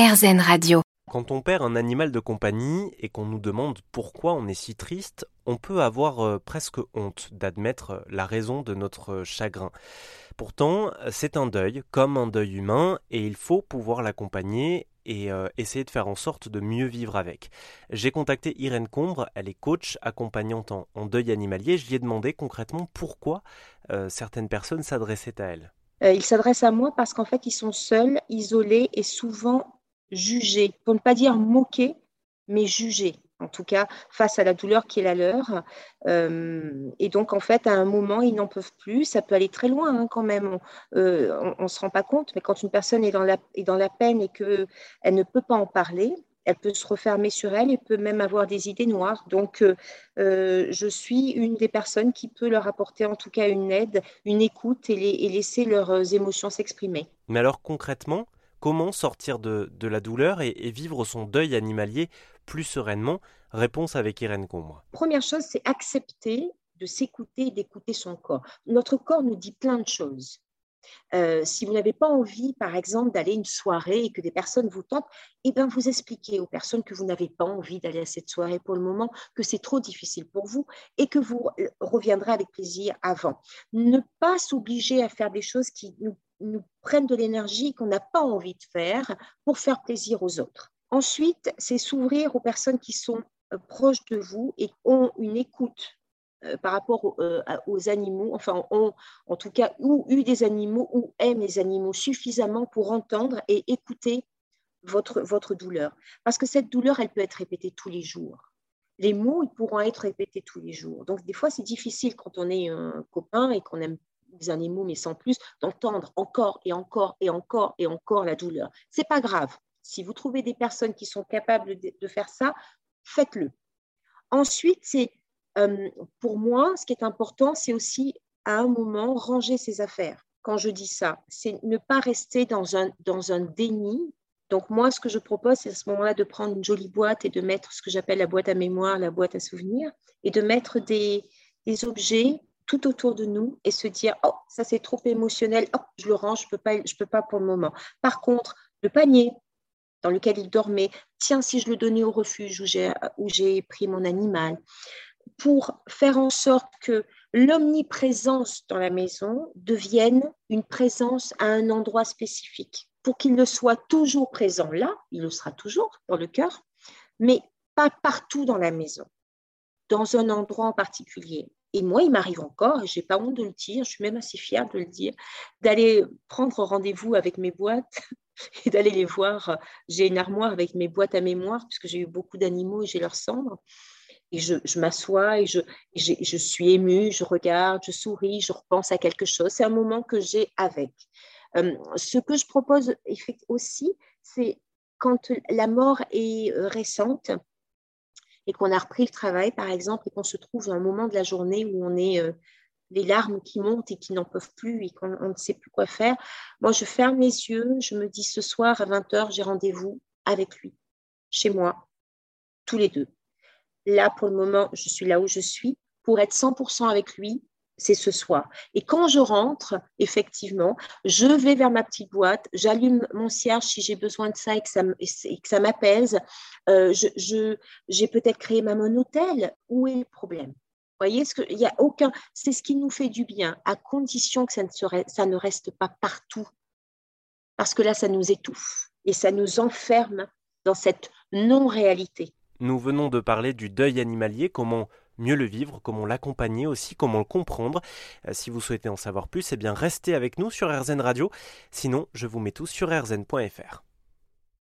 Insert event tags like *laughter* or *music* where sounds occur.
RZN Radio. Quand on perd un animal de compagnie et qu'on nous demande pourquoi on est si triste, on peut avoir euh, presque honte d'admettre la raison de notre chagrin. Pourtant, c'est un deuil, comme un deuil humain, et il faut pouvoir l'accompagner et euh, essayer de faire en sorte de mieux vivre avec. J'ai contacté Irène Combre, elle est coach accompagnante en, deuil animalier. Je lui ai demandé concrètement pourquoi euh, certaines personnes s'adressaient à elle. ils s'adressent à moi parce qu'en fait, ils sont seuls, isolés et souvent juger, pour ne pas dire moquer, mais juger, en tout cas face à la douleur qui est la leur. Euh, et donc, en fait, à un moment, ils n'en peuvent plus. Ça peut aller très loin hein, quand même. On ne se rend pas compte, mais quand une personne est dans la, est dans la peine et qu'elle ne peut pas en parler, elle peut se refermer sur elle et peut même avoir des idées noires. Donc, euh, euh, je suis une des personnes qui peut leur apporter en tout cas une aide, une écoute et laisser leurs émotions s'exprimer. Mais alors concrètement, Comment sortir de, la douleur et, vivre son deuil animalier plus sereinement Réponse avec Irène Combre. Première chose, c'est accepter de s'écouter et d'écouter son corps. Notre corps nous dit plein de choses. Euh, si vous n'avez pas envie, par exemple, d'aller une soirée et que des personnes vous tentent, eh bien, vous expliquez aux personnes que vous n'avez pas envie d'aller à cette soirée pour le moment, que c'est trop difficile pour vous et que vous euh, reviendrez avec plaisir avant. Ne pas s'obliger à faire des choses qui nous nous prennent de l'énergie qu'on n'a pas envie de faire pour faire plaisir aux autres. Ensuite, c'est s'ouvrir aux personnes qui sont euh, proches de vous et ont une écoute euh, par rapport euh, aux, animaux, enfin ont en tout cas ou eu des animaux ou aiment les animaux suffisamment pour entendre et écouter votre, votre douleur. Parce que cette douleur, elle peut être répétée tous les jours. Les mots, ils pourront être répétés tous les jours. Donc, des fois, c'est difficile quand on est un copain et qu'on aime des animaux, mais sans plus, d'entendre encore et encore et encore et encore la douleur. C'est pas grave. Si vous trouvez des personnes qui sont capables de, faire ça, faites-le. Ensuite, c'est euh, pour moi, ce qui est important, c'est aussi à un moment ranger ses affaires. Quand je dis ça, c'est ne pas rester dans un, dans un déni. Donc moi, ce que je propose, c'est à ce moment-là de prendre une jolie boîte et de mettre ce que j'appelle la boîte à mémoire, la boîte à souvenirs, et de mettre des, des objets tout autour de nous et se dire oh ça c'est trop émotionnel. Oh je le range je peux peux pas pour le moment. Par contre le panier dans lequel il dormait tiens si je le donnais au refuge où j'ai où j'ai pris mon animal pour faire en sorte que l'omniprésence dans la maison devienne une présence à un endroit spécifique. Pour qu'il ne soit toujours présent là il le sera toujours dans le cœur mais pas partout dans la maison. Dans un endroit en particulier et moi, il m'arrive encore, et je n'ai pas honte de le dire, je suis même assez fière de le dire, d'aller prendre rendez-vous avec mes boîtes *laughs* et d'aller les voir. J'ai une armoire avec mes boîtes à mémoire, puisque j'ai eu beaucoup d'animaux et j'ai leurs cendres. Et je, m'assois et je, je, suis émue, je regarde, je souris, je repense à quelque chose. C'est un moment que j'ai avec. Euh, ce que je propose aussi, c'est quand la mort est euh, récente, et qu'on a repris le travail, par exemple, et qu'on se trouve à un moment de la journée où on est euh, les larmes qui montent et qui n'en peuvent plus et qu'on ne sait plus quoi faire, moi, je ferme les yeux, je me dis ce soir à 20h, j'ai rendez-vous avec lui, chez moi, tous les deux. Là, pour le moment, je suis là où je suis pour être 100% avec lui c'est ce soir. Et quand je rentre, effectivement, je vais vers ma petite boîte, j'allume mon cierge si j'ai besoin de ça et que ça, m'apaise. Euh, j'ai peut-être créé ma monotel. Où est le problème? Vous voyez, il y a aucun, c'est ce qui nous fait du bien, à condition que ça ne, serait, ça ne reste pas partout. Parce que là, ça nous étouffe et ça nous enferme dans cette non-réalité. Nous venons de parler du deuil animalier, comment mieux le vivre, comment l'accompagner aussi, comment le comprendre. Euh, si vous souhaitez en savoir plus, eh bien restez avec nous sur RZN Radio. Sinon, je vous mets tout sur rzn.fr.